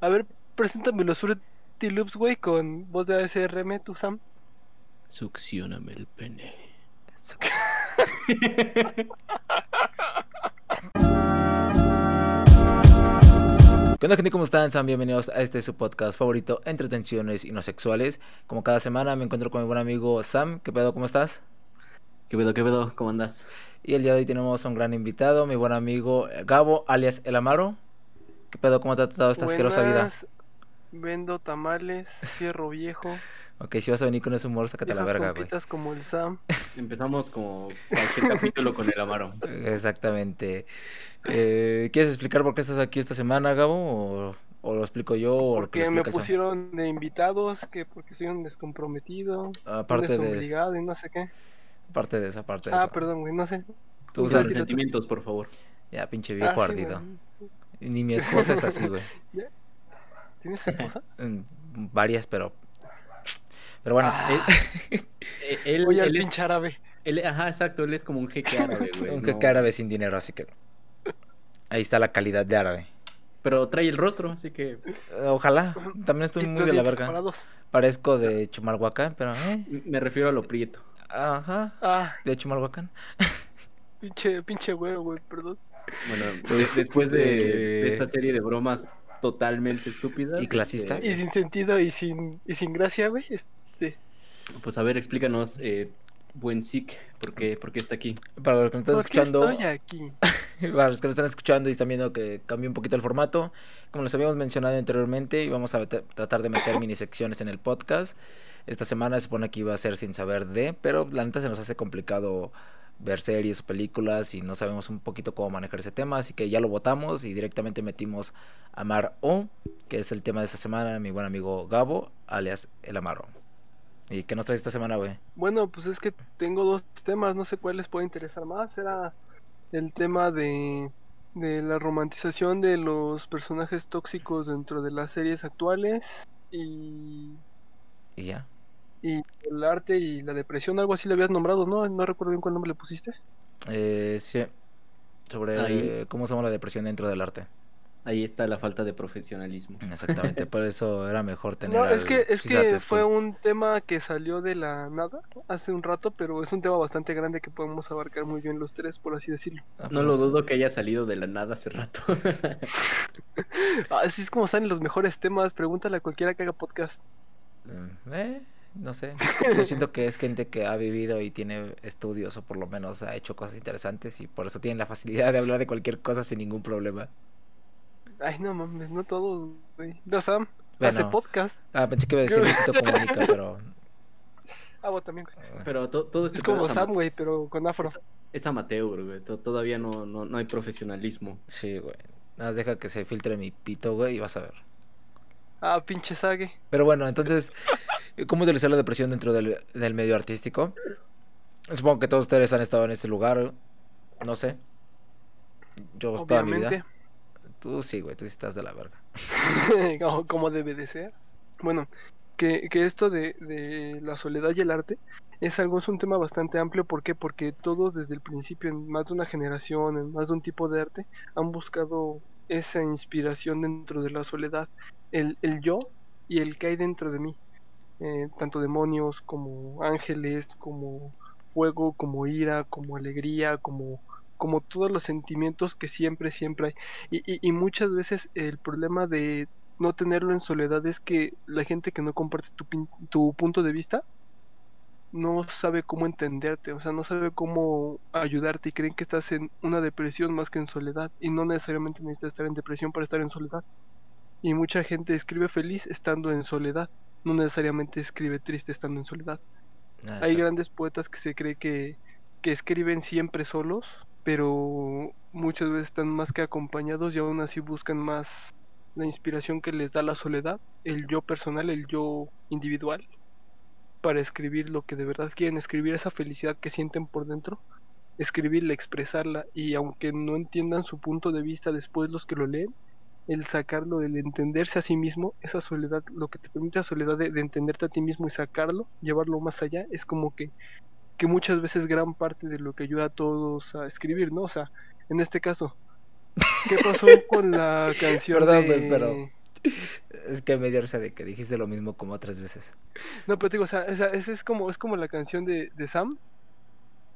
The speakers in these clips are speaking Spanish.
A ver, preséntame los Fruity Loops, güey, con voz de ASRM, tú, Sam. Succioname el pene. ¿Qué onda gente? ¿Cómo están? Sean bienvenidos a este su podcast favorito, Entretenciones y no sexuales. Como cada semana me encuentro con mi buen amigo Sam. ¿Qué pedo? ¿Cómo estás? ¿Qué pedo? ¿Qué pedo? ¿Cómo andas? Y el día de hoy tenemos a un gran invitado, mi buen amigo Gabo, alias El Amaro. ¿Qué pedo? ¿Cómo te ha tratado esta asquerosa vida? Vendo tamales, fierro viejo. Ok, si vas a venir con ese humor, sácate la verga, güey. como el Sam. Empezamos como cualquier capítulo con el Amaro. Exactamente. Eh, ¿Quieres explicar por qué estás aquí esta semana, Gabo? ¿O, o lo explico yo? O lo Porque me pusieron de invitados, que porque soy un descomprometido, Aparte un de, y no sé qué. aparte de esa parte de Ah, eso. perdón, güey, no sé. Tú Sí, Usa sabes, los sentimientos, por favor. ya, pinche Ah, viejo sí, ardido. Ni mi esposa es así, güey. ¿Tienes esposa? Mm, Varias, pero. Pero bueno, Ah, Eh, él, Oye, al él es, pinche árabe. él- ajá, exacto, él es como un jeque árabe, güey. un no- jeque árabe sin dinero, así que. Ahí está la calidad de árabe. Pero trae el rostro, así que Eh, Ojalá. También estoy muy de la verga. separados. Parezco de Chumalhuacán, pero. eh, me refiero a lo prieto. Ajá. Ah, De Chumalhuacán. pinche, pinche güero, güey, perdón. Bueno, pues después de, de esta serie de bromas totalmente estúpidas. ¿Y clasistas? Y este, sin sentido y sin, y sin gracia, güey. Este, pues a ver, explícanos, eh, buen Sik, ¿por qué, por qué está aquí? Para los que nos están ¿Por qué escuchando. estoy aquí? Para los que nos están escuchando y están viendo que cambió un poquito el formato, como les habíamos mencionado anteriormente, íbamos a tratar de meter mini secciones en el podcast. Esta semana se supone que iba a ser sin saber de, pero la neta se nos hace complicado ver series o películas y no sabemos un poquito cómo manejar ese tema, así que ya lo votamos y directamente metimos Amar O, que es el tema de esta semana, mi buen amigo Gabo, alias El Amaro. ¿Y qué nos trae esta semana, güey? Bueno, pues es que tengo dos temas, no sé cuál les puede interesar más. Era el tema de, de la romantización de los personajes tóxicos dentro de las series actuales y, Y ya. Y el arte y la depresión, algo así le habías nombrado, ¿no? No recuerdo bien cuál nombre le pusiste. Eh, sí, sobre Ahí. cómo se llama la depresión dentro del arte. Ahí está la falta de profesionalismo. Exactamente, por eso era mejor tener. No, es que, es que fue un tema que salió de la nada hace un rato, pero es un tema bastante grande que podemos abarcar muy bien los tres, por así decirlo. Ah, No lo pues, dudo que haya salido de la nada hace rato. Así es como salen los mejores temas, pregúntale a cualquiera que haga podcast. mm, eh, no sé. Yo siento que es gente que ha vivido y tiene estudios o por lo menos ha hecho cosas interesantes y por eso tienen la facilidad de hablar de cualquier cosa sin ningún problema. Ay, no mames, no todos, güey. No, Sam, hace Bueno. podcast. Ah, pensé que iba a decir Luisito Comunica, pero. Ah, vos también, güey. Pero to- todo este Es como Sam, güey, pero con afro. es- es amateur, güey. to- Todavía no, no, no hay profesionalismo. Sí, güey. Nada más deja que se filtre mi pito, güey, y vas a ver. Ah, pinche sague. Pero bueno, entonces, ¿cómo utilizar la depresión dentro del, del medio artístico? Supongo que todos ustedes han estado en ese lugar. No sé. Yo toda mi vida. Tú sí, güey, tú estás de la verga. como debe de ser. Bueno, que, que esto de, de la soledad y el arte es algo, es un tema bastante amplio. ¿Por qué? Porque todos desde el principio, en más de una generación, en más de un tipo de arte, han buscado esa inspiración dentro de la soledad. El, el yo y el que hay dentro de mí. Eh, tanto demonios como ángeles, como fuego, como ira, como alegría, como, como todos los sentimientos que siempre, siempre hay. Y, y, y muchas veces el problema de no tenerlo en soledad es que la gente que no comparte tu, tu punto de vista no sabe cómo entenderte, o sea, no sabe cómo ayudarte y creen que estás en una depresión más que en soledad y no necesariamente necesitas estar en depresión para estar en soledad. Y mucha gente escribe feliz estando en soledad, no necesariamente escribe triste estando en soledad. Ah, Hay grandes poetas que se cree que, que escriben siempre solos, pero muchas veces están más que acompañados y aún así buscan más la inspiración que les da la soledad, el yo personal, el yo individual, para escribir lo que de verdad quieren, escribir esa felicidad que sienten por dentro, escribirla, expresarla y aunque no entiendan su punto de vista después los que lo leen, el sacarlo, el entenderse a sí mismo, esa soledad, lo que te permite la soledad de, de entenderte a ti mismo y sacarlo, llevarlo más allá, es como que, que muchas veces gran parte de lo que ayuda a todos a escribir, ¿no? O sea, en este caso, ¿qué pasó con la canción Perdón, de... pero Es que me dio risa de que dijiste lo mismo como tres veces. No, pero te digo, o sea, esa, esa es como es como la canción de, de Sam,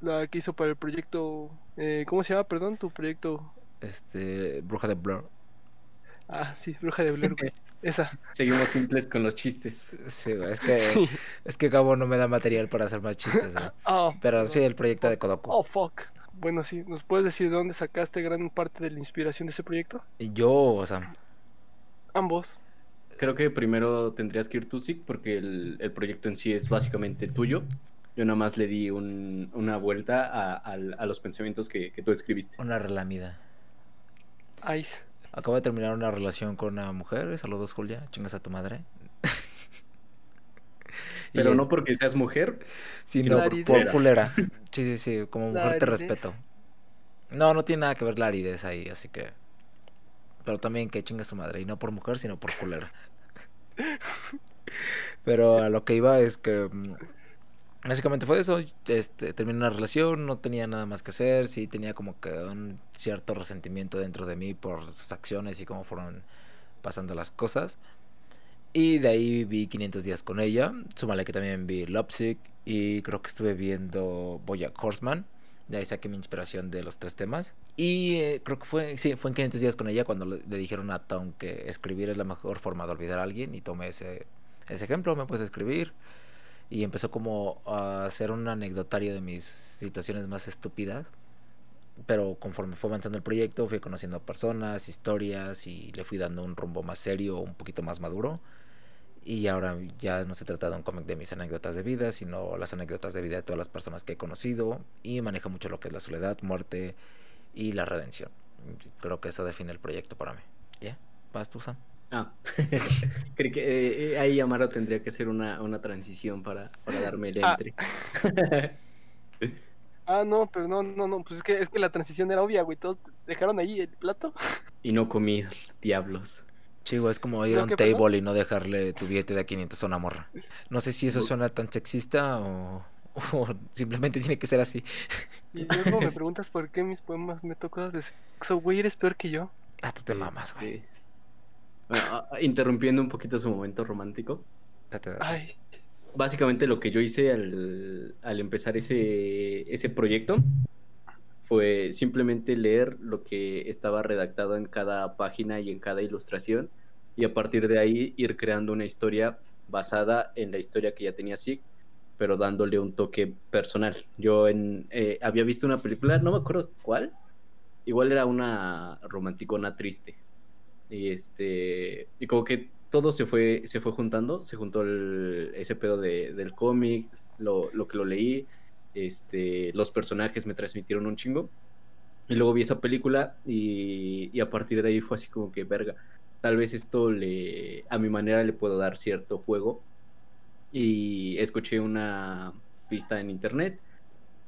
la que hizo para el proyecto, eh, ¿cómo se llama? Perdón, tu proyecto. Este, Bruja de Blur. Ah, sí, Bruja de Blair, güey. Esa. Seguimos simples con los chistes. Sí, es que es que Gabo no me da material para hacer más chistes, güey. Oh, Pero sí el proyecto de Kodoku. Oh, fuck. Bueno, sí, ¿nos puedes decir de dónde sacaste gran parte de la inspiración de ese proyecto? Y yo, o sea, Ambos. Creo que primero tendrías que ir tú, Sig, porque el, el proyecto en sí es básicamente tuyo. Yo nada más le di un- una vuelta a, al- a los pensamientos que, que tú escribiste. una relamida. Ice. Acabo de terminar una relación con una mujer. Saludos, Julia. Chingas a tu madre. Y Pero no es- porque seas mujer, sino por, por culera. Sí, sí, sí. Como La mujer te aridez. respeto. No, no tiene nada que ver la aridez ahí, así que. Pero también que chinga su madre. Y no por mujer, sino por culera. Pero a lo que iba es que. mm, Básicamente fue eso. Este, terminé una relación, no tenía nada más que hacer. Sí, tenía como que un cierto resentimiento dentro de mí por sus acciones y cómo fueron pasando las cosas. Y de ahí vi 500 días con ella. Súmale que también vi Lopsic. Y creo que estuve viendo Bojack Horseman. De ahí saqué mi inspiración de los tres temas. Y eh, creo que fue, sí, fue en 500 días con ella cuando le, le dijeron a Tom que escribir es la mejor forma de olvidar a alguien. Y tomé ese, ese ejemplo, me puse a escribir. Y empezó como a hacer un anecdotario de mis situaciones más estúpidas. Pero conforme fue avanzando el proyecto, fui conociendo personas, historias y le fui dando un rumbo más serio, un poquito más maduro. Y ahora ya no se trata de un cómic de mis anécdotas de vida, sino las anécdotas de vida de todas las personas que he conocido. Y maneja mucho lo que es la soledad, muerte y la redención. Creo que eso define el proyecto para mí. ¿Ya? ¿Vas tú, Sam? Ah, creí que eh, eh, ahí Amaro tendría que hacer una, una transición para, para darme el Ah. entre. Ah, no, pero no, no, no, pues es que, es que la transición era obvia, güey. Todos dejaron ahí el plato. y no comí, diablos. Chivo, es como ir ¿Pero a un table y no dejarle tu billete de a 500 a una morra. No sé si eso suena tan sexista o, o simplemente tiene que ser así. Y luego me preguntas por qué mis poemas me tocan de sexo, güey, eres peor que yo. Ah, tú te mamas, güey. Este, bueno, interrumpiendo un poquito su momento romántico. Date, date. Ay, Básicamente lo que yo hice al, al empezar ese, ese proyecto fue simplemente leer lo que estaba redactado en cada página y en cada ilustración y a partir de ahí ir creando una historia basada en la historia que ya tenía Sig, pero dándole un toque personal. Yo en, eh, había visto una película, no me acuerdo cuál, igual era una romanticona triste. Y este, y como que todo se fue, se fue juntando, se juntó el- ese pedo de- del cómic, lo, lo que lo leí, este, los personajes me transmitieron un chingo. Y luego vi esa película y, y a partir de ahí fue así como que, verga, tal vez esto le, a mi manera le puedo dar cierto juego. Y escuché una pista en internet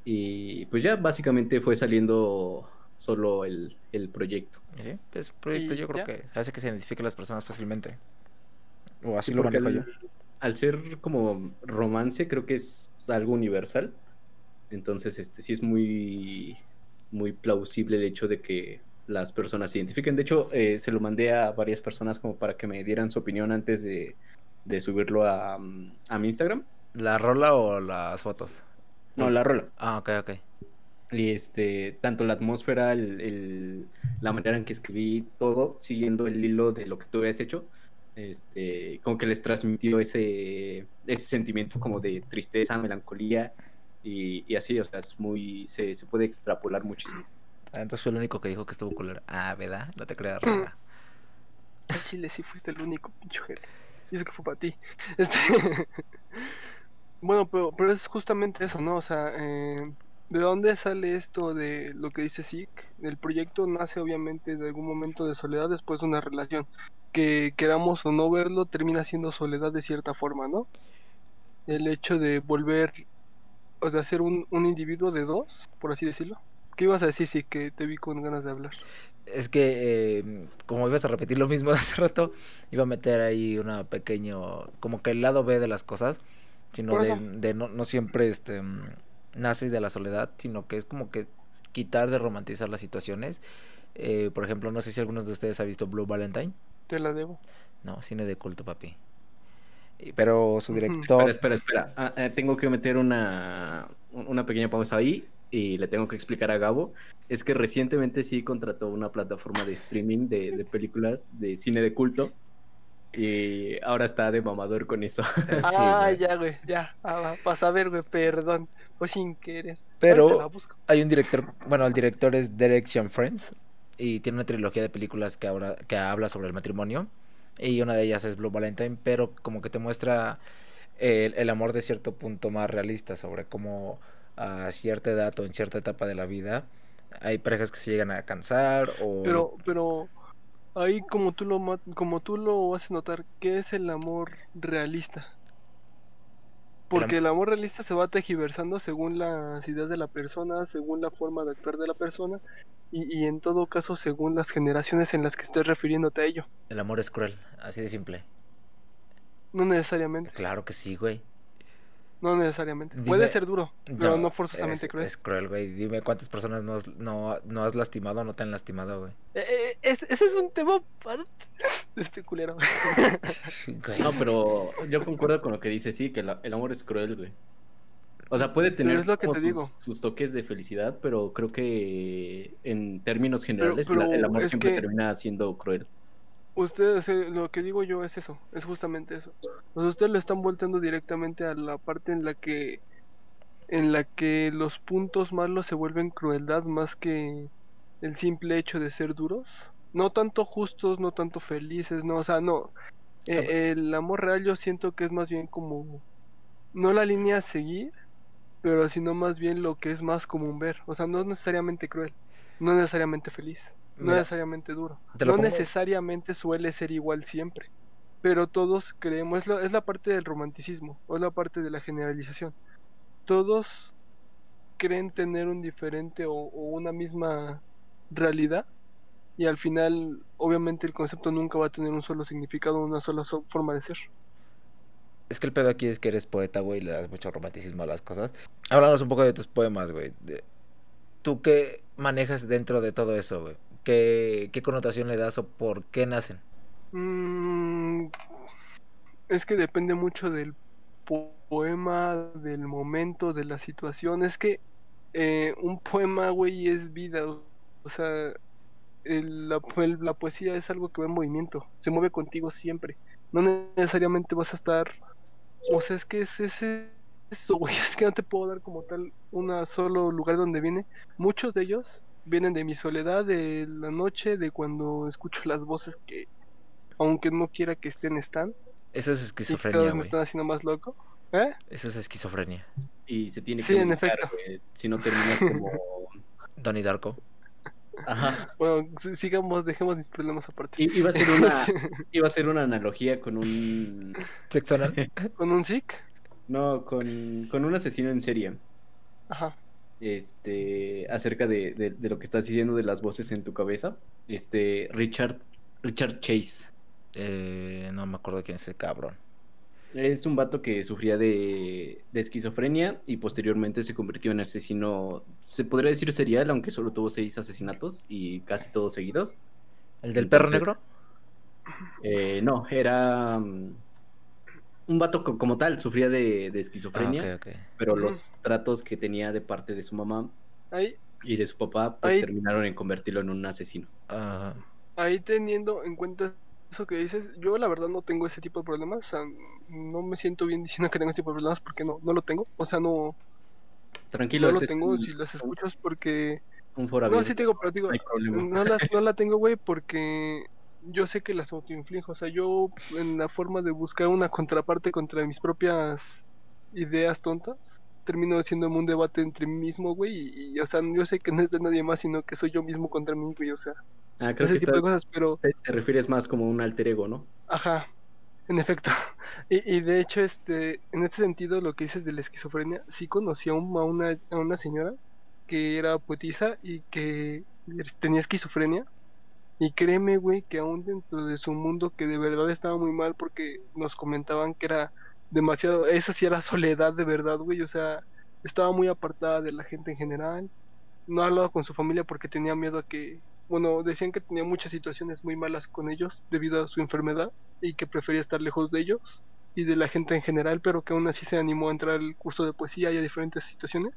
y pues ya básicamente fue saliendo solo el, el proyecto. Sí, pues proyecto ¿Y yo creo ya? que hace que se identifiquen las personas fácilmente. O así Sí, lo manejo yo. al, al ser como romance, creo que es algo universal. Entonces, este sí es muy, muy plausible el hecho de que las personas se identifiquen. De hecho, eh, se lo mandé a varias personas como para que me dieran su opinión antes de, de subirlo a, mm, a mi Instagram. ¿La rola o las fotos? No, la rola. Ah, ok, ok. Y este, tanto la atmósfera, el, el- la manera en que escribí todo, siguiendo el hilo de lo que tú habías hecho, este, como que les transmitió ese, ese sentimiento como de tristeza, melancolía y, y así, o sea, es muy, se, se puede extrapolar muchísimo. Ah, entonces fue el único que dijo que estuvo culero. Ah, ¿verdad? No te creas, rola. al chile sí fuiste el único, pinche. Y eso que fue para ti. Este... bueno, pero, pero es justamente eso, ¿no? O sea, eh, ¿de dónde sale esto de lo que dice Zeke? El proyecto nace obviamente de algún momento de soledad después de una relación. Que queramos o no verlo, termina siendo soledad de cierta forma, ¿no? El hecho de volver, o de hacer un, un individuo de dos, por así decirlo. ¿Qué ibas a decir, sí, que te vi con ganas de hablar? Es que, eh, como ibas a repetir lo mismo de hace rato, iba a meter ahí una pequeño, como que el lado B de las cosas, sino de, de no, no siempre este nace de la soledad, sino que es como que quitar de romantizar las situaciones. Eh, por ejemplo, no sé si algunos de ustedes ha visto Blue Valentine. Te la debo. No, cine de culto, papi. Pero su director... Espera, espera, espera. Ah, eh, tengo que meter una, una pequeña pausa ahí y le tengo que explicar a Gabo. Es que recientemente sí contrató una plataforma de streaming de, de películas de cine de culto y ahora está de mamador con eso. Sí, ah, güey. ya, güey, ya. Ah, va, vas a ver, güey, perdón. Fue sin querer. Pero-. Hay un director, bueno, el director es Direction Friends y tiene una trilogía de películas que, habla- que habla sobre el matrimonio y una de ellas es Blue Valentine, pero como que te muestra el, el amor de cierto punto más realista sobre cómo a cierta edad o en cierta etapa de la vida hay parejas que se llegan a cansar o Pero, pero ahí como tú lo como tú lo haces notar, ¿qué es el amor realista? Porque el amor realista se va tejiversando según las ideas de la persona, según la forma de actuar de la persona y, y en todo caso según las generaciones en las que estés refiriéndote a ello. el amor es cruel, así de simple. No necesariamente, Claro que sí, güey. No necesariamente. Dime- Puede ser duro, pero no forzosamente es, cruel. Es cruel, güey. Dime cuántas personas no has, no, no has lastimado o no te han lastimado, güey. Eh, eh, es- ese es un tema aparte de este culero. Güey. No, pero yo concuerdo con lo que dice, sí, que la- el amor es cruel, güey. O sea, puede tener es lo que te sus, digo. sus toques de felicidad, pero creo que en términos generales pero la- el amor siempre que- termina siendo cruel. Ustedes, eh, lo que digo yo es eso, es justamente eso. O sea, ustedes lo están volteando directamente a la parte en la que en la que los puntos malos se vuelven crueldad más que el simple hecho de ser duros. No tanto justos, no tanto felices, no, o sea, no. Eh, el amor real yo siento que es más bien como no la línea a seguir, pero sino más bien lo que es más común ver. O sea, no es necesariamente cruel, no necesariamente feliz, no necesariamente duro. No necesariamente suele ser igual siempre, pero todos creemos, es la, es la parte del romanticismo, o es la parte de la generalización. Todos creen tener un diferente o, o una misma realidad y al final obviamente el concepto nunca va a tener un solo significado, una sola so- forma de ser. Es que el pedo aquí es que eres poeta, güey, y le das mucho romanticismo a las cosas. Háblanos un poco de tus poemas, güey. ¿Tú qué manejas dentro de todo eso, güey? ¿Qué, ¿Qué connotación le das o por qué nacen? Mm, es que depende mucho del po- poema, del momento, de la situación. Es que eh, un poema, güey, es vida. O, sea, el- la, el- la poesía es algo que va en movimiento. Se mueve contigo siempre. No necesariamente vas a estar... O sea, es que es. Eso, güey, es que no te puedo dar como tal un solo lugar donde viene. Muchos de ellos vienen de mi soledad, de la noche, de cuando escucho las voces que, aunque no quiera que estén, están. Eso es Y cada esquizofrenia, vez me están haciendo más loco. ¿Eh? Eso es esquizofrenia. Y se tiene Sí, que en medicar, efecto. güey, si no terminas como... Donnie Darko. Ajá. Bueno, si- sigamos, dejemos mis problemas aparte. I- Iba a ser una, iba a ser una analogía con un... ¿Sexo anal? Con un sick. No, con, con un asesino en serie. Ajá. Este, acerca de, de- de lo que estás diciendo de las voces en tu cabeza. Este, Richard, Richard Chase. Eh, no me acuerdo quién es ese cabrón. Es un vato que sufría de, de esquizofrenia y posteriormente se convirtió en asesino, se podría decir serial, aunque solo tuvo seis asesinatos y casi todos seguidos. ¿El del perro negro? Eh, no, era mm, un vato co- como tal, sufría de, de Ah, esquizofrenia, ok, ok. pero Ujú. los tratos que tenía de parte de su mamá Ahí, y de su papá, pues Ahí- terminaron en convertirlo en un asesino. Ajá. ahí teniendo en cuenta eso que dices, yo la verdad no tengo ese tipo de problemas. O sea, no me siento bien diciendo que tengo ese tipo de problemas porque no, no lo tengo. O sea, no, Tranquilo, no lo este es tengo. un- Si las escucho es porque un foro No, sí tengo, pero digo, no, las, no la tengo, güey, porque yo sé que las autoinflijo. O sea, yo en la forma de buscar una contraparte contra mis propias ideas tontas, termino haciendo un debate entre mí mismo, güey, y, y, o sea, yo sé que no es de nadie más, sino que soy yo mismo contra mí, güey, o sea, Ah, creo ese que tipo está- de cosas, pero, te, te refieres más como un alter ego, ¿no? ajá, en efecto. Y, y de hecho, este, en este sentido, lo que dices de la esquizofrenia, sí conocí a, un- a una, a una señora que era poetisa y que tenía esquizofrenia. Y créeme, güey, que aún dentro de su mundo, que de verdad estaba muy mal porque nos comentaban que era demasiado, esa sí era soledad de verdad, güey, o sea, estaba muy apartada de la gente en general, no hablaba con su familia porque tenía miedo a que bueno, decían que tenía muchas situaciones muy malas con ellos debido a su enfermedad y que prefería estar lejos de ellos y de la gente en general, pero que aún así se animó a entrar al curso de poesía y a diferentes situaciones.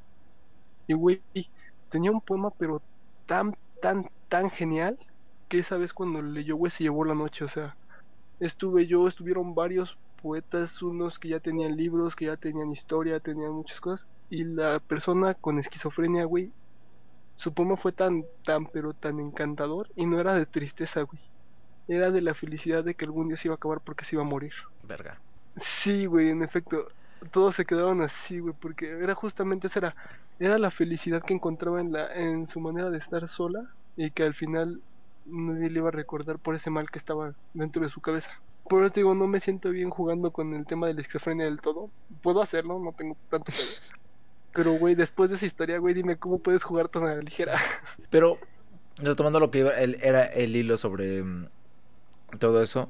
Y güey, tenía un poema pero tan, tan, tan genial que esa vez cuando leyó, güey, se llevó la noche, o sea, estuve yo, estuvieron varios poetas, unos que ya tenían libros, que ya tenían historia, tenían muchas cosas, y la persona con esquizofrenia, güey, su poema fue tan, tan, pero tan encantador, y no era de tristeza, güey, era de la felicidad de que algún día se iba a acabar porque se iba a morir. Verga. Sí, güey, en efecto, todos se quedaron así, güey, porque era justamente esa era, era la felicidad que encontraba en la, en su manera de estar sola, y que al final nadie le iba a recordar por ese mal que estaba dentro de su cabeza. Por eso te digo, no me siento bien jugando con el tema de la esquizofrenia del todo. Puedo hacerlo, no tengo tanto pedo. Pero, güey, después de esa historia, güey, dime cómo puedes jugar tan a la ligera. Pero, retomando lo que iba, el, era el hilo sobre mm, todo eso.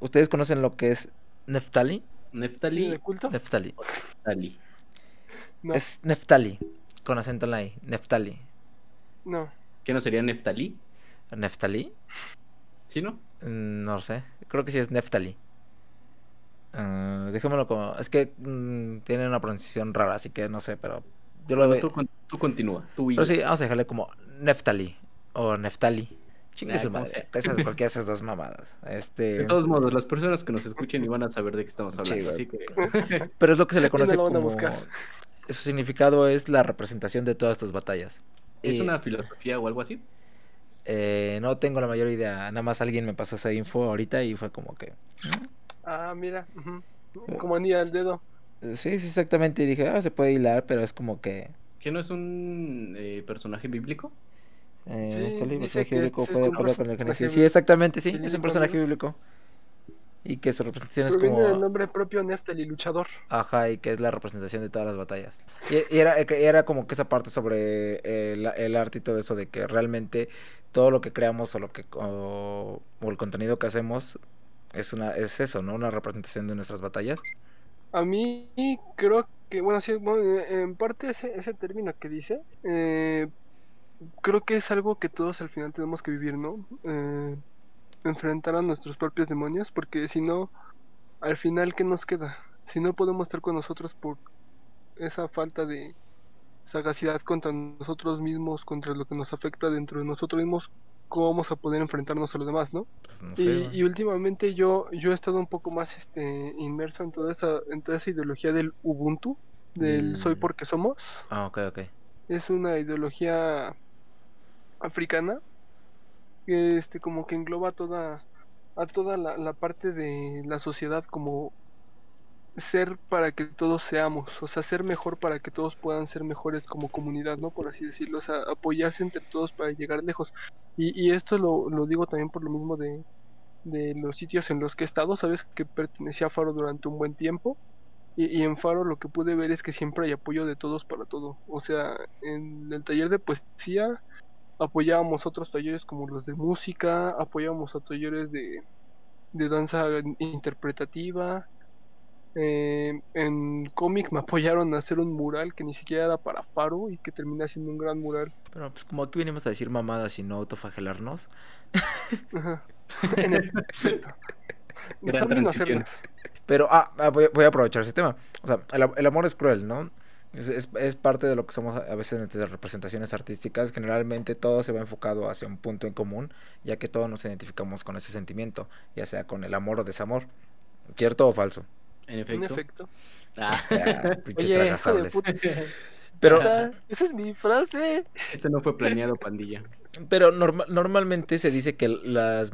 ¿Ustedes conocen lo que es Neftali? ¿Sí, Neftali. de culto? Neftali. Neftali. No, Es Neftali. Con acento en la I. Neftali. no. ¿Qué no sería Neftali? ¿Neftali? ¿Sí, no? Mm, No sé. Creo que sí es Neftali. Déjamelo como. Es que mm, tiene una pronunciación rara, así que no sé, pero. Yo lo veo. tú, tú continúa. Tú Pero sí, vamos a dejarle como Neftali. O Neftali. Chingue su como madre. Esas, cualquiera de esas dos mamadas. Este. De todos modos, las personas que nos escuchen y van a saber de qué estamos hablando. Sí, así que. Pero es lo que se le no conoce como. Su significado es la representación de todas estas batallas. ¿Es Y, una filosofía o algo así? Eh, no tengo la mayor idea. Nada más alguien me pasó esa info ahorita y fue como que. Ah, mira. ujú. Como anilla al dedo. eh, Sí, sí, exactamente. Y dije, ah, se puede hilar, pero es como que. ¿Que no es un eh, personaje bíblico? Eh, Sí, este libro, personaje bíblico es- fue es de acuerdo con el Génesis. Sí, exactamente, sí. Es un personaje bíblico. Y que su representación es como. nombre propio Neftali, luchador. Ajá, y que es la representación de todas las batallas. Y, y era, y era como que esa parte sobre el, el arte y todo eso, de que realmente todo lo que creamos o lo que o, el contenido que hacemos es una es eso, ¿no? Una representación de nuestras batallas. A mí creo que, bueno, sí, bueno, eh, en parte ese, ese término que dice, eh, creo que es algo que todos al final tenemos que vivir, ¿no? Eh, enfrentar a nuestros propios demonios, porque si no, al final, ¿qué nos queda? Si no podemos estar con nosotros por esa falta de sagacidad contra nosotros mismos, contra lo que nos afecta dentro de nosotros mismos, ¿cómo vamos a poder enfrentarnos a los demás, no? Pues no sé. Y, últimamente yo, yo he estado un poco más este, inmerso en toda esa, en toda esa ideología del Ubuntu, del soy porque somos. Ah, ok, ok. Es una ideología africana que este como que engloba a toda a toda la, la parte de la sociedad como ser para que todos seamos, o sea, ser mejor para que todos puedan ser mejores como comunidad, ¿no? Por así decirlo, o sea, apoyarse entre todos para llegar lejos. Y, y esto lo, lo digo también por lo mismo de, los sitios en los que he estado, sabes que pertenecía a Faro durante un buen tiempo. Y, en Faro lo que pude ver es que siempre hay apoyo de todos para todo. O sea, en el taller de poesía apoyábamos otros talleres como los de música, apoyábamos a talleres de danza interpretativa. Eh, en cómic me apoyaron a hacer un mural que ni siquiera era para Faro y que terminé haciendo un gran mural. Pero pues como aquí venimos a decir mamadas y no autofagelarnos. Ajá. En efecto. Gran transición. Pero, ah, ah, voy, a- voy a aprovechar ese tema. O sea, el, am- el amor es cruel, ¿no? Es, es- es parte de lo que somos a veces en representaciones artísticas. Generalmente todo se va enfocado hacia un punto en común, ya que todos nos identificamos con ese sentimiento, ya sea con el amor o desamor. ¿Cierto o falso? En En efecto. efecto. Ah, Ah, pinche Oye, hijo de tragasables. puta. Pero, Esa esa es mi frase. Este no fue planeado, pandilla. pero norma- normalmente se dice que las,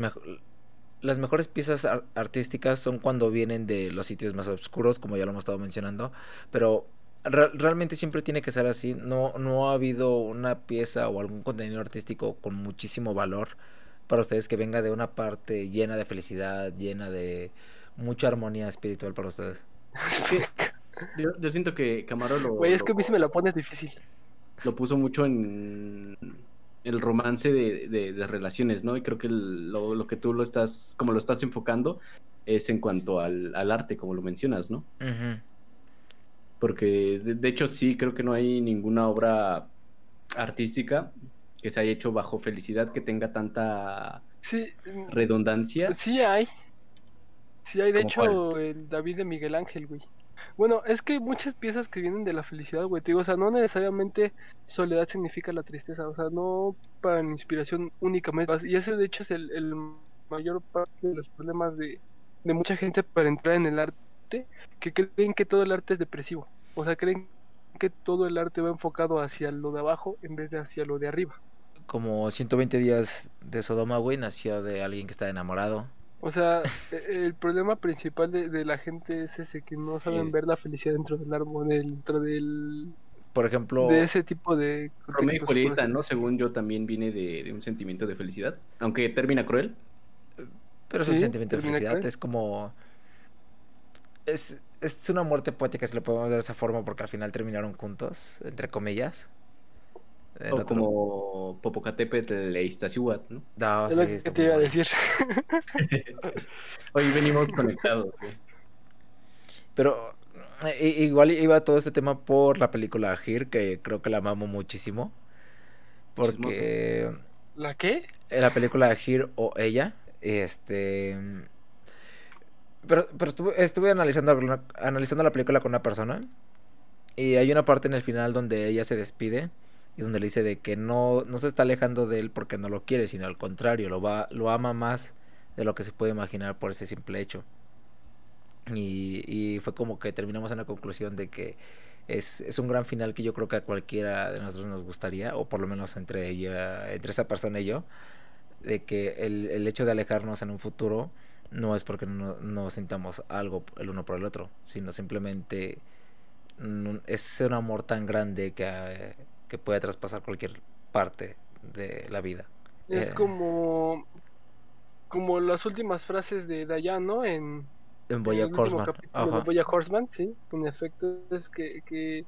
las mejores piezas ar- artísticas son cuando vienen de los sitios más oscuros, como ya lo hemos estado mencionando. Pero re- realmente siempre tiene que ser así. No, no ha habido una pieza o algún contenido artístico con muchísimo valor para ustedes que venga de una parte llena de felicidad, llena de mucha armonía espiritual para ustedes. Yo, yo siento que Camaro lo, Güey, es que a mí lo- si me la pones difícil. lo puso mucho en el romance de, de- de relaciones, ¿no? Y creo que el- lo, lo que tú lo estás, como lo estás enfocando, es en cuanto al, al arte, como lo mencionas, ¿no? Porque de, de hecho sí, creo que no hay ninguna obra artística que se haya hecho bajo felicidad que tenga tanta Sí, redundancia. sí hay. Sí hay, de ¿Cómo hecho, el David de Miguel Ángel, güey. Bueno, es que hay muchas piezas que vienen de la felicidad, güey. Te digo, o sea, no necesariamente soledad significa la tristeza, o sea, no para inspiración únicamente. Y ese, de hecho, es el, el mayor parte de los problemas de, de mucha gente para entrar en el arte, que creen que todo el arte es depresivo. O sea, creen que todo el arte va enfocado hacia lo de abajo en vez de hacia lo de arriba. Como 120 días de Sodoma, güey, nació de alguien que está enamorado. O sea, e- el problema principal de, de la gente es ese, que no saben Es- ver la felicidad dentro del árbol, dentro del, Por ejemplo, de ese tipo de Romeo y Julieta, ¿no? Según yo también viene de, de un sentimiento de felicidad. Aunque termina cruel. pero es un sentimiento de felicidad. cruel. Es como. Es, es una muerte poética, si lo podemos ver de esa forma, porque al final terminaron juntos, entre comillas. El o otro- como Popocatépetl e Iztaccíhuatl, ¿no? No, Es lo sí, que está te muy iba a decir. Hoy venimos conectados. Pero eh, i- igual iba todo este tema por la película Here, que creo que la amamos muchísimo. Porque ¿La qué? en la película Here o Ella, este... Pero, pero estuve, estuve analizando la película con una persona y hay una parte en el final donde ella se despide y donde le dice de que no, no se está alejando de él porque no lo quiere, sino al contrario, lo, va, lo ama más de lo que se puede imaginar por ese simple hecho. Y, y fue como que terminamos en la conclusión de que es, es un gran final que yo creo que a cualquiera de nosotros nos gustaría, o por lo menos entre ella, entre esa persona y yo, de que el, el hecho de alejarnos en un futuro no es porque no, no sintamos algo el uno por el otro, sino simplemente mm, es un amor tan grande que, que puede traspasar cualquier parte de la vida. Es Eh. como como las últimas frases de Dayan, ¿no? En, En en Boya Horseman. Ajá. Boya Horseman, sí. En efecto, es que, que,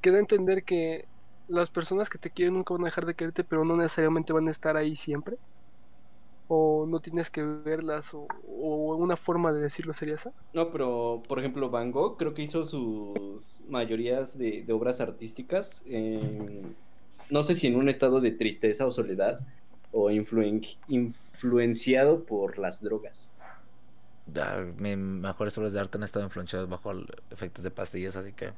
que da a entender que las personas que te quieren nunca van a dejar de quererte, pero no necesariamente van a estar ahí siempre. O no tienes que verlas, o, o una forma de decirlo sería esa. No, pero por ejemplo, Van Gogh creo que hizo sus mayorías de, de obras artísticas, en- no sé si en un estado de tristeza o soledad, o influen- influenciado por las drogas. Ya, mis mejores obras de arte han estado influenciadas bajo el- efectos de pastillas, así que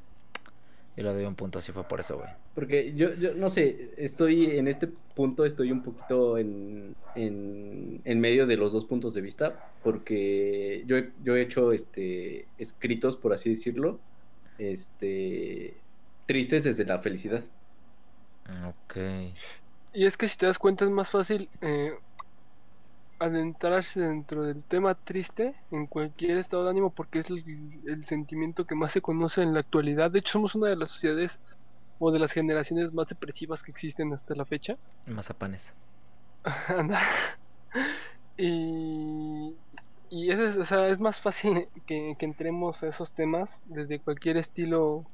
yo le doy un punto si fue por eso, güey. Porque yo, yo no sé, estoy en este punto, estoy un poquito en, en, en medio de los dos puntos de vista, porque yo, he- yo he hecho este, escritos, por así decirlo, este, tristes desde la felicidad. Ok. Y es que si te das cuenta es más fácil eh, adentrarse dentro del tema triste en cualquier estado de ánimo porque es el, el sentimiento que más se conoce en la actualidad. De hecho, somos una de las sociedades o de las generaciones más depresivas que existen hasta la fecha. Mazapanes. Anda. y y es, o sea, es más fácil que, que entremos a esos temas desde cualquier estilo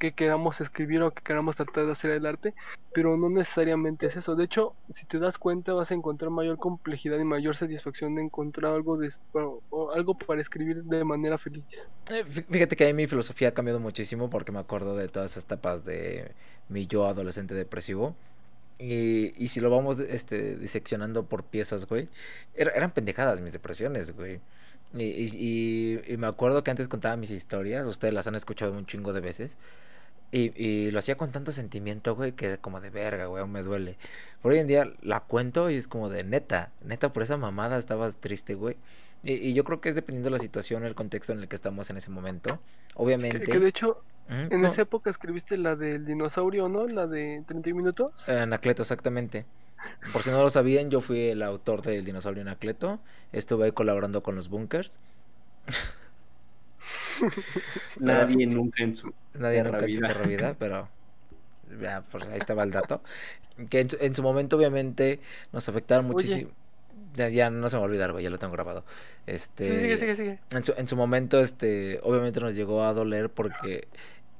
que queramos escribir o que queramos tratar de hacer el arte, pero no necesariamente es eso. De hecho, si te das cuenta, vas a encontrar mayor complejidad y mayor satisfacción de encontrar algo de o- o algo para escribir de manera feliz. Eh, fí- Fíjate que ahí mi filosofía ha cambiado muchísimo porque me acuerdo de todas esas etapas de mi yo adolescente depresivo. Y, y si lo vamos este, diseccionando por piezas, güey, era- eran pendejadas mis depresiones, güey. Y- y- y me acuerdo que antes contaba mis historias, ustedes las han escuchado un chingo de veces. Y, y lo hacía con tanto sentimiento, güey, que era como de verga, güey, aún me duele. Por hoy en día la cuento y es como de neta, neta, por esa mamada estabas triste, güey. Y, y yo creo que es dependiendo de la situación, el contexto en el que estamos en ese momento. Que, Obviamente. que de hecho, en no, esa época escribiste la del dinosaurio, ¿no? La de 31 minutos. Anacleto, exactamente. Por si no lo sabían, yo fui el autor del dinosaurio Anacleto. Estuve ahí colaborando con los bunkers. Nadie nunca en su... Nadie nunca en su vida. perra vida, pero ya, pues ahí estaba el dato. Que en su, en su momento, obviamente, nos afectaron muchísimo. Ya, ya no se me va a olvidar, güey, ya lo tengo grabado. Este, Sí, sigue, sigue, sigue. En su, en su momento, este, obviamente nos llegó a doler porque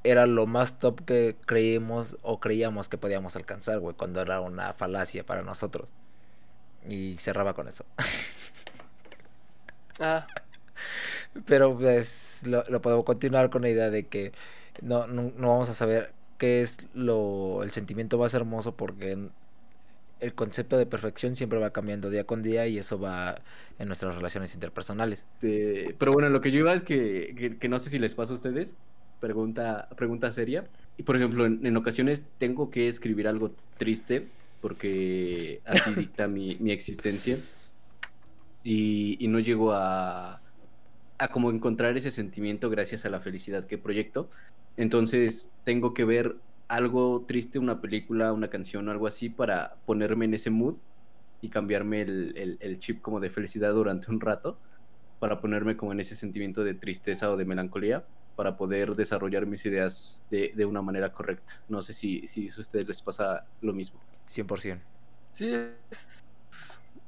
era lo más top que creímos o creíamos que podíamos alcanzar, güey, cuando era una falacia para nosotros. Y cerraba con eso. Ah, Pero pues lo, lo puedo continuar con la idea de que no, no, no vamos a saber que es lo el sentimiento más hermoso porque el concepto de perfección siempre va cambiando día con día y eso va en nuestras relaciones interpersonales. pero bueno, lo que yo iba es que, que, no sé si les pasa a ustedes, pregunta, pregunta seria. Y por ejemplo, en, ocasiones tengo que escribir algo triste porque así dicta mi, mi existencia y, y, no llego a, a como encontrar ese sentimiento gracias a la felicidad que proyecto. Entonces tengo que ver algo triste, una película, una canción o algo así para ponerme en ese mood y cambiarme el, chip como de felicidad durante un rato, para ponerme como en ese sentimiento de tristeza o de melancolía, para poder desarrollar mis ideas de, de una manera correcta. No sé si, si a ustedes les pasa lo mismo. 100%. Sí, es,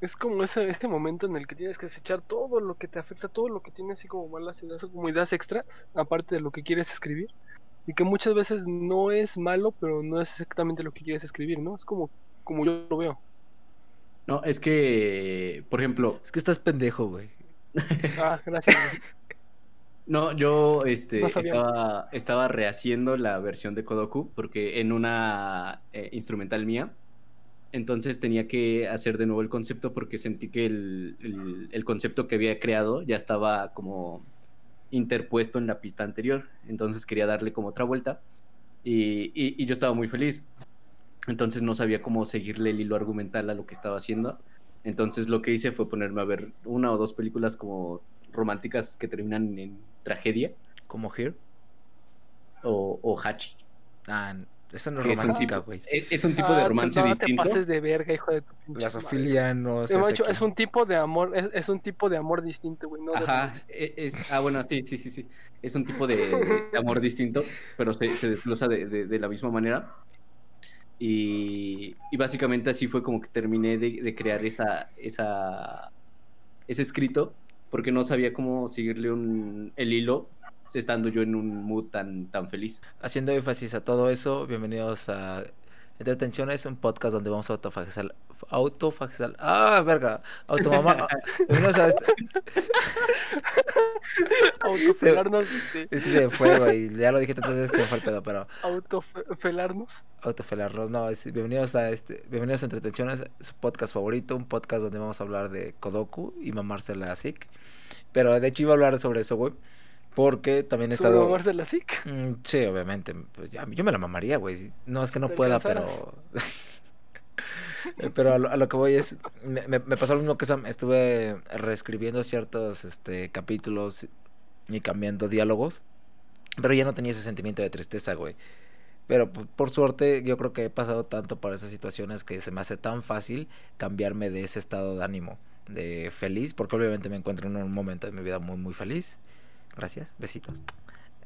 es como ese, este momento en el que tienes que desechar todo lo que te afecta, todo lo que tienes así como malas ideas como ideas extra, aparte de lo que quieres escribir y que muchas veces no es malo, pero no es exactamente lo que quieres escribir, ¿no? Es como, como yo lo veo. No, es que, por ejemplo... Es que estás pendejo, güey. ah, gracias. no, yo este, estaba, estaba rehaciendo la versión de Kodoku porque en una eh, instrumental mía, entonces tenía que hacer de nuevo el concepto porque sentí que el, el concepto que había creado ya estaba como interpuesto en la pista anterior. Entonces quería darle como otra vuelta y, yo estaba muy feliz. Entonces no sabía cómo seguirle el hilo argumental a lo que estaba haciendo. Entonces lo que hice fue ponerme a ver una o dos películas como románticas que terminan en tragedia. ¿Como Here? O, o Hachi. Ah, esa no es romántica, güey. Es, un tipo de ah, romance no distinto. Te pases de verga, hijo de tu La Sofilia no es un tipo de amor, es, un tipo de amor distinto, güey. No Ajá, e, es, ah, bueno, sí, sí, sí, sí. Es un tipo de, amor distinto, pero se, se desglosa de, de, la misma manera. Y, y, básicamente así fue como que terminé de, de crear esa, esa, ese escrito, porque no sabía cómo seguirle un, el hilo estando yo en un mood tan, tan feliz. Haciendo énfasis a todo eso, bienvenidos a Entretenciones, un podcast donde vamos a autofagizar. Autofagizar. ¡Ah, verga! Automamá. bienvenidos a este. Autofelarnos. Es que se fue, güey. Ya lo dije tantas veces que se me fue el pedo, pero. Autofelarnos. Autofelarnos, no. bienvenidos a este. Bienvenidos a Entretenciones, su podcast favorito. Un podcast donde vamos a hablar de Kodoku y mamársela a Zik. Pero de hecho iba a hablar sobre eso, güey. Porque también he estado. mamarse la SIC? Mm, sí, obviamente. Pues ya, yo me la mamaría, güey. No es que no pueda, pero. pero a lo, que voy es. Me, me, pasó lo mismo que Sam. Estuve reescribiendo ciertos este, capítulos y cambiando diálogos. Pero ya no tenía ese sentimiento de tristeza, güey. Pero por suerte, yo creo que he pasado tanto por esas situaciones que se me hace tan fácil cambiarme de ese estado de ánimo, de feliz, porque obviamente me encuentro en un momento de mi vida muy, muy feliz Gracias, besitos.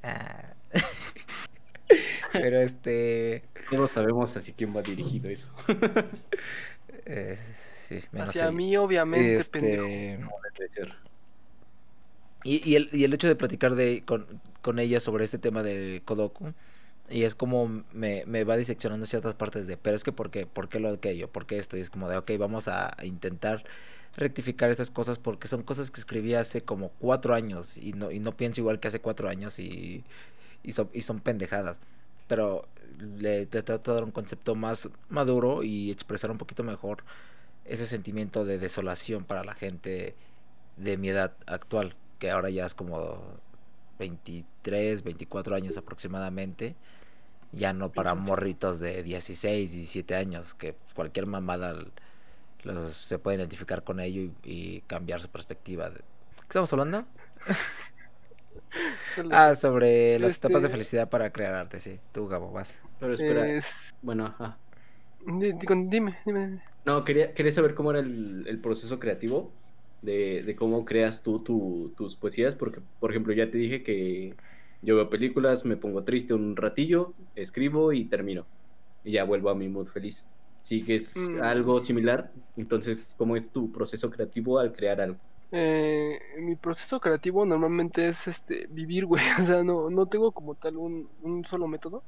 Ah. Pero este. Todos sabemos así quién va dirigido eso. eh, sí, menos Hacia mí, obviamente, este... Y, y, el, y el hecho de platicar de, con, con ella sobre este tema de Kodoku. Y es como me, me va diseccionando ciertas partes de, pero es que ¿por qué? ¿Por qué lo aquello? ¿Por qué esto? Y es como de, ok, vamos a intentar rectificar esas cosas porque son cosas que escribí hace como cuatro años y no, y no pienso igual que hace cuatro años y, y, son, y son pendejadas. Pero le trato de dar un concepto más maduro y expresar un poquito mejor ese sentimiento de desolación para la gente de mi edad actual, que ahora ya es como 23, 24 años aproximadamente. Ya no para morritos de 16, 17 años, que cualquier mamada se puede identificar con ello y, cambiar su perspectiva. De... ¿Qué estamos hablando? ah, sobre las etapas de este felicidad para crear arte, sí. Tú, Gabo, vas. Pero espera. Bueno, ajá. Dime, dime, No, quería, quería saber cómo era el, proceso creativo de, de, cómo creas tú tus poesías, porque, por ejemplo, ya te dije que yo veo películas, me pongo triste un ratillo, escribo y termino. Y ya vuelvo a mi mood feliz sí que es mm. algo similar. Entonces, ¿cómo es tu proceso creativo al crear algo? Eh, mi proceso creativo normalmente es este vivir, güey. O sea, no, no tengo como tal un, un solo método.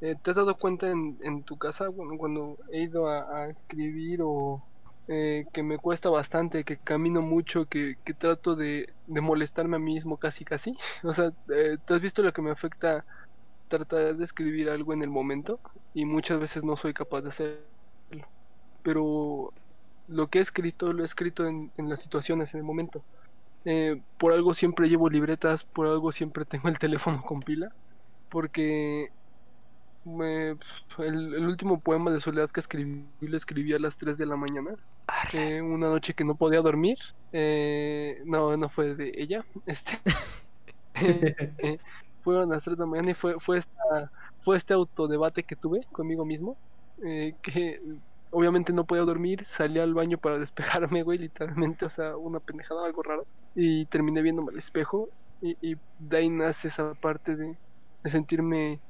Eh, ¿Te has dado cuenta en, en tu casa bueno, cuando he ido a, escribir o eh, que me cuesta bastante, que camino mucho, que, que trato de, de molestarme a mí mismo casi casi? O sea, ¿te has visto lo que me afecta tratar de escribir algo en el momento y muchas veces no soy capaz de hacerlo. Pero lo que he escrito lo he escrito en, en las situaciones, en el momento. Eh, por algo siempre llevo libretas, por algo siempre tengo el teléfono con pila, porque me- el, el último poema de soledad que escribí lo escribí a las 3 de la mañana, eh, una noche que no podía dormir. eh, no, no fue de ella, este. eh, fueron las 3 de la mañana y fue, fue, esta, fue este autodebate que tuve conmigo mismo, eh, que obviamente no podía dormir, salí al baño para despejarme, güey, literalmente, o sea, una pendejada, algo raro, y terminé viéndome al espejo, y, y de ahí nace esa parte de, de sentirme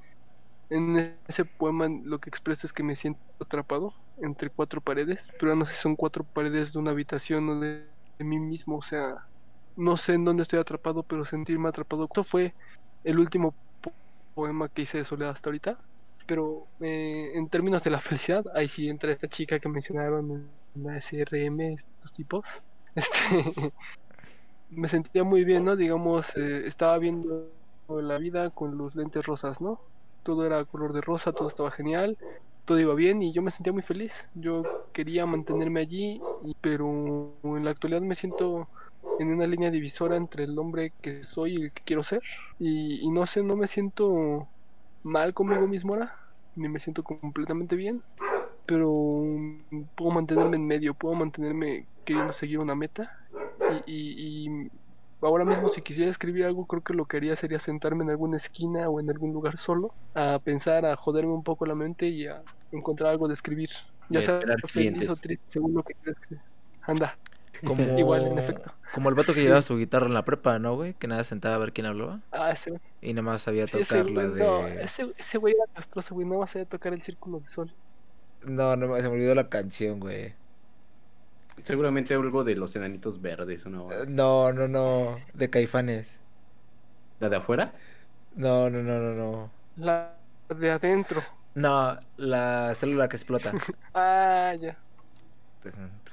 en ese poema lo que expreso es que me siento atrapado entre cuatro paredes, pero no sé si son cuatro paredes de una habitación o de, de mí mismo, o sea, no sé en dónde estoy atrapado, pero sentirme atrapado. Esto fue el último po- poema que hice de soledad hasta ahorita, pero eh, en términos de la felicidad, ahí sí entra esta chica que mencionaron en la SRM, estos tipos. Este, me sentía muy bien, ¿no? Digamos, eh, estaba viendo la vida con los lentes rosas, ¿no? Todo era color de rosa, todo estaba genial, todo iba bien y yo me sentía muy feliz. Yo quería mantenerme allí, pero en la actualidad me siento en una línea divisora entre el hombre que soy y el que quiero ser. Y no sé, no me siento mal conmigo mismo ahora, ni me siento completamente bien, pero puedo mantenerme en medio, puedo mantenerme queriendo seguir una meta. Y, y- y ahora mismo si quisiera escribir algo, creo que lo que haría sería sentarme en alguna esquina o en algún lugar solo, a pensar, a joderme un poco la mente y a encontrar algo de escribir. Ya sea feliz o triste, según lo que quieras escribir. Anda. Como, Igual, en efecto. Como el vato que llevaba su guitarra en la prepa, ¿no, güey? Que nada sentaba a ver quién hablaba. Ah, ese Y nada más sabía Sí, tocar güey, la no, de. ese, ese güey era castroso, güey. No vas a tocar el círculo de sol. No, no, se me olvidó la canción, güey. Seguramente algo de los enanitos verdes, ¿no? Eh, No, no, no. De Caifanes. ¿La de afuera? No, no, no, no, no. La de adentro. No, la célula que explota. Ah, ya.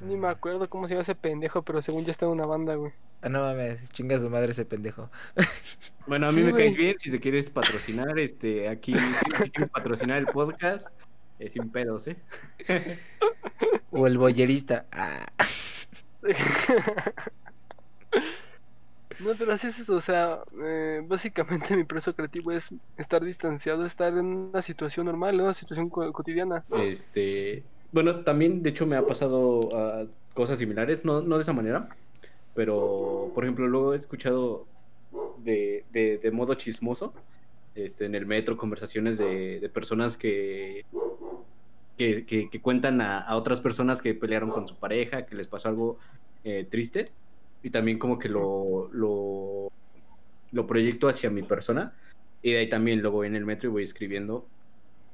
Ni me acuerdo cómo se llama ese pendejo, pero según ya está en una banda, güey. Ah, no mames, chinga su madre ese pendejo. Bueno, a mí Sí, me güey. caes bien si te quieres patrocinar, este, aquí, si, si quieres patrocinar el podcast, eh, sin pedos, ¿eh? O el boyerista. Ah. No, pero así es eso, o sea, eh, básicamente mi proceso creativo es estar distanciado, estar en una situación normal, en una situación co- cotidiana. Este, bueno, también de hecho me ha pasado ah, cosas similares, no, no de esa manera, pero por ejemplo luego he escuchado de, de, modo chismoso este, en el metro conversaciones de, de personas que, que, que- cuentan a, otras personas que pelearon con su pareja, que les pasó algo eh, triste y también como que lo, lo, lo proyecto hacia mi persona y de ahí también luego en el metro y voy escribiendo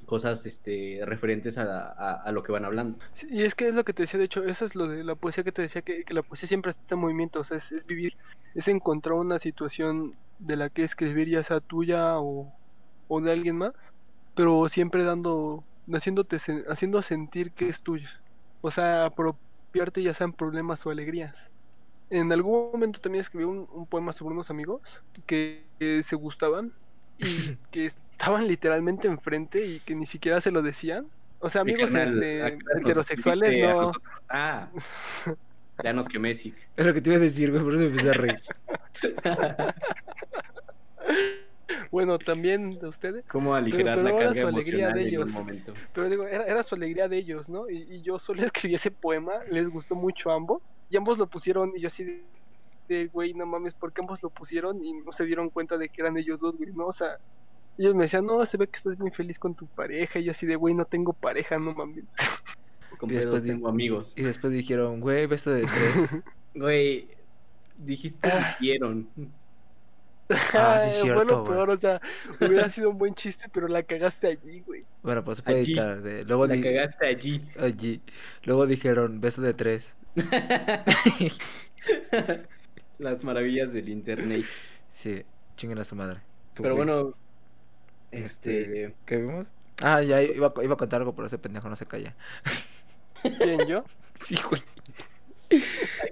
cosas este, referentes a, a- a lo que van hablando. Sí, y es que es lo que te decía, de hecho, eso es lo de la poesía que te decía, que, que la poesía siempre está en movimiento, o sea, es, es vivir, es encontrar una situación de la que escribir, ya sea tuya o, o de alguien más, pero siempre dando, haciéndote, haciendo sentir que es tuya, o sea, apropiarte ya sean problemas o alegrías. En algún momento también escribí un, un poema sobre unos amigos que, que se gustaban y que estaban literalmente enfrente y que ni siquiera se lo decían. O sea, Mi amigos carnal, este, ¿a qué horas nos heterosexuales no. Ah, ya nos quemé, sí. Es lo que te iba a decir, güey, por eso me empecé a reír. Bueno, también de ustedes. ¿Cómo aligerar pero la ahora carga su alegría emocional de en un ellos. momento? Pero digo, era, era su alegría de ellos, ¿no? Y, y yo solo escribí ese poema, les gustó mucho a ambos. Y ambos lo pusieron y yo así de, de, güey, no mames, ¿por qué ambos lo pusieron? Y no se dieron cuenta de que eran ellos dos, güey, ¿no? O sea, ellos me decían, no, se ve que estás muy feliz con tu pareja. Y yo así de, güey, no tengo pareja, no mames. Con Y después tengo amigos. Y después dijeron, güey, beso de tres. Güey, dijiste dijeron. Ah, sí, Ay, cierto, peor, o sea, hubiera sido un buen chiste, pero la cagaste allí, güey. Bueno, pues se puede Allí. editar. de- Luego, La di- cagaste allí. allí. Luego dijeron, beso de tres. Las maravillas del internet. Sí, chinguen a su madre. Tú, Pero güey. bueno, Este, este. ¿Qué vimos? Ah, ya iba, a- iba a contar algo, pero ese pendejo no se calla. ¿Quién, yo? Sí, güey.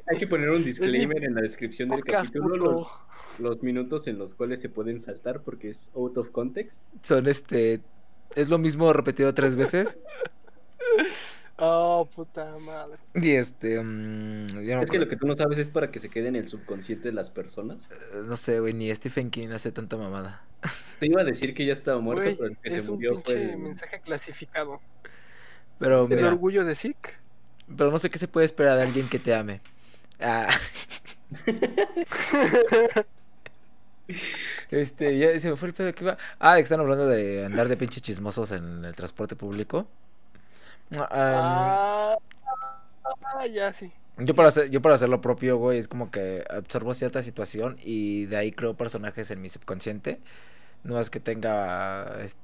Hay que poner un disclaimer en la descripción del capítulo. los minutos en los cuales se pueden saltar porque es out of context. Son este. Es lo mismo repetido tres veces. Oh, puta madre. Y este. mm, ya no, Es que lo que tú no sabes es para que se quede en el subconsciente de las personas. eh, no sé, güey, ni Stephen King hace tanta mamada. Te iba a decir que ya estaba muerto, Güey, pero el que se murió fue el... mensaje clasificado. Pero ¿El mira, orgullo de Zeke? pero no sé qué se puede esperar de alguien que te ame. Ah, este, ya se me fue el pedo que iba. Ah, que están hablando de andar de pinche chismosos en el transporte público. Ah, ah, ya sí. Yo para hacer, yo para hacer lo propio, güey, es como que absorbo cierta situación y de ahí creo personajes en mi subconsciente. No es que tenga es-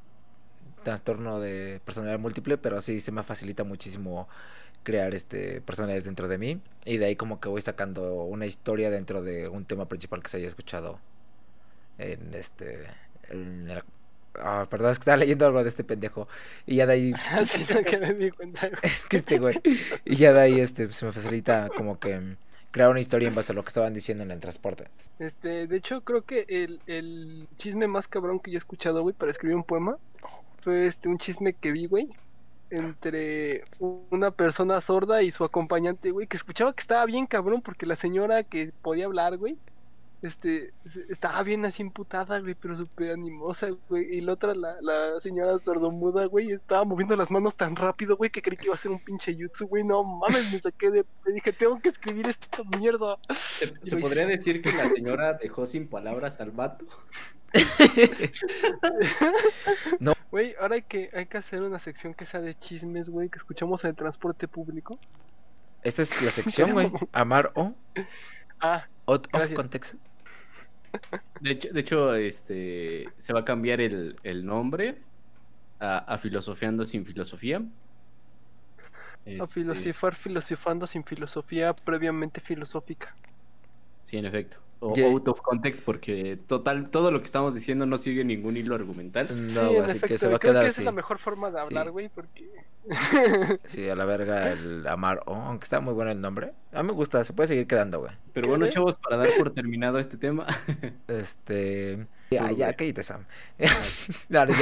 trastorno de personalidad múltiple, pero sí se me facilita muchísimo crear este personalidades dentro de mí. Y de ahí como que voy sacando una historia dentro de un tema principal que se haya escuchado en este. En el- ah, perdón, es que estaba leyendo algo de este pendejo. Y ya de ahí Así no que me di cuenta. es que este güey. Y ya de ahí este se me facilita como que crear una historia en base a lo que estaban diciendo en el transporte. Este, de hecho, creo que el, el chisme más cabrón que yo he escuchado, güey, para escribir un poema, fue este, un chisme que vi, güey, entre una persona sorda y su acompañante, güey, que escuchaba que estaba bien cabrón porque la señora que podía hablar, güey, este, estaba bien así imputada, güey, pero súper animosa, güey, y la otra, la, la señora sordomuda, güey, estaba moviendo las manos tan rápido, güey, que creí que iba a ser un pinche jutsu, güey, no mames, me saqué de, me dije, tengo que escribir esta mierda. Se, podría decir que la señora dejó sin palabras al vato. Güey, ahora hay que, hay que hacer una sección que sea de chismes, güey, que escuchamos en el transporte público. Esta es la sección, güey. Amar o Ah, out of context. De hecho, de hecho este, se va a cambiar el, el nombre a, a Filosofiando sin Filosofía. a Este, filosofar filosofando sin filosofía previamente filosófica. Sí, en efecto. O Ya- out of context, porque total, todo lo que estamos diciendo no sigue ningún hilo argumental. No, sí, así que se va a quedar que así. esa es la mejor forma de hablar, Sí. güey, porque... Sí, a la verga el amar o, aunque está muy bueno el nombre. A mí me gusta, se puede seguir quedando, güey. Pero bueno, ¿Qué? chavos, para dar por terminado este tema, Este. Ya, Sí, ya, cállate, Sam. no, no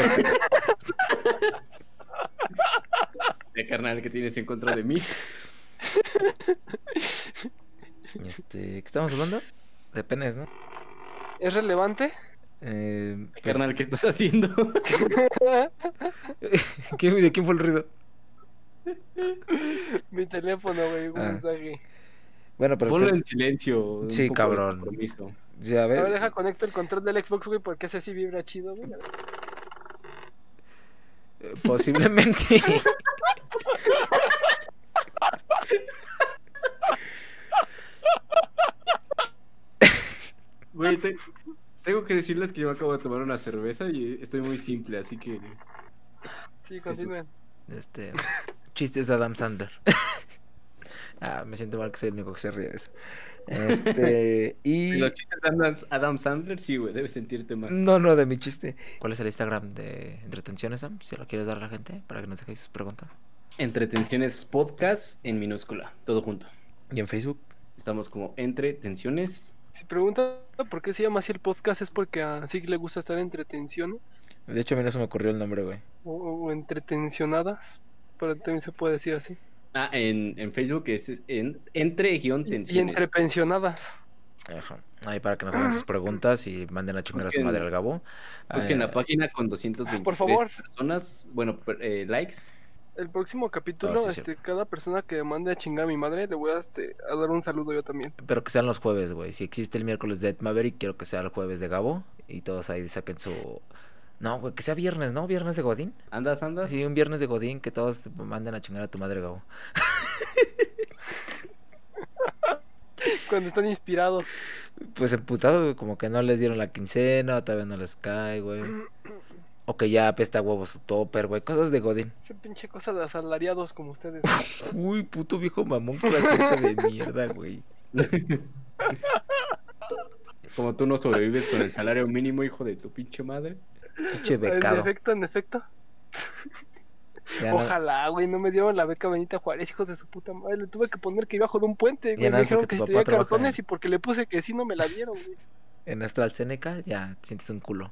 de carnal que tienes en contra de mí. Este, ¿qué estamos hablando? De penes, ¿no? ¿Es relevante? Eh, pues, Carnal, ¿qué estás haciendo? ¿quién- ¿De quién fue el ruido? Mi teléfono, güey, un Ah. mensaje. Bueno, pero Ponlo te- en silencio. Sí, cabrón. ya A ver, ves. deja conecto el control del Xbox, güey, porque ese sí vibra chido, güey. eh, Posiblemente. Güey, te- tengo que decirles que yo acabo de tomar una cerveza y estoy muy simple, así que. Sí, continúen. Este. Chistes de Adam Sandler. ah, me siento mal que soy el único que se ríe de eso. Este. Y. Los chistes de Adam, Adam Sandler, sí, güey, debes sentirte mal. No, no, de mi chiste. ¿Cuál es el Instagram de Entretenciones, Sam? Si lo quieres dar a la gente para que nos dejéis sus preguntas. Entretenciones Podcast en minúscula, todo junto. ¿Y en Facebook? Estamos como Entretenciones. Si preguntan por qué se llama así el podcast, es porque a Sig le gusta estar entretenciones De hecho, a mí no se me ocurrió el nombre, güey. o, o entretencionadas, pero también se puede decir así. Ah, en, en Facebook es en, entre-tensiones. Y, y entrepensionadas. Ajá. Ahí para que nos hagan sus preguntas y manden a chingar a su madre al Gabo. Busquen Eh, la página con 223 Por favor. personas, bueno, eh, likes. El próximo capítulo, Ah, sí, este, cada persona que mande a chingar a mi madre, le voy a, este, a dar un saludo yo también. Pero que sean los jueves, güey. Si existe el miércoles de Ed Maverick, quiero que sea el jueves de Gabo. Y todos ahí saquen su. No, güey, que sea viernes, ¿no? Viernes de Godín. ¿Andas, andas? Sí, un viernes de Godín que todos te manden a chingar a tu madre, Gabo. Cuando están inspirados. Pues emputados, güey, como que no les dieron la quincena, o todavía no les cae, güey. O que ya apesta huevos su topper, güey. Cosas de Godín. Esa pinche cosa de asalariados como ustedes. Uy, puto viejo mamón clasista de mierda, güey. Como tú no sobrevives con el salario mínimo, hijo de tu pinche madre. Pinche En becado. efecto, en efecto. Ya no- Ojalá, güey, no me dieron la beca Benita Juárez, hijos de su puta madre. Le tuve que poner que iba bajo de un puente, güey. Me dijeron que si tenía cartones en- y porque le puse que sí no me la dieron, güey. en AstraZeneca, ya sientes un culo.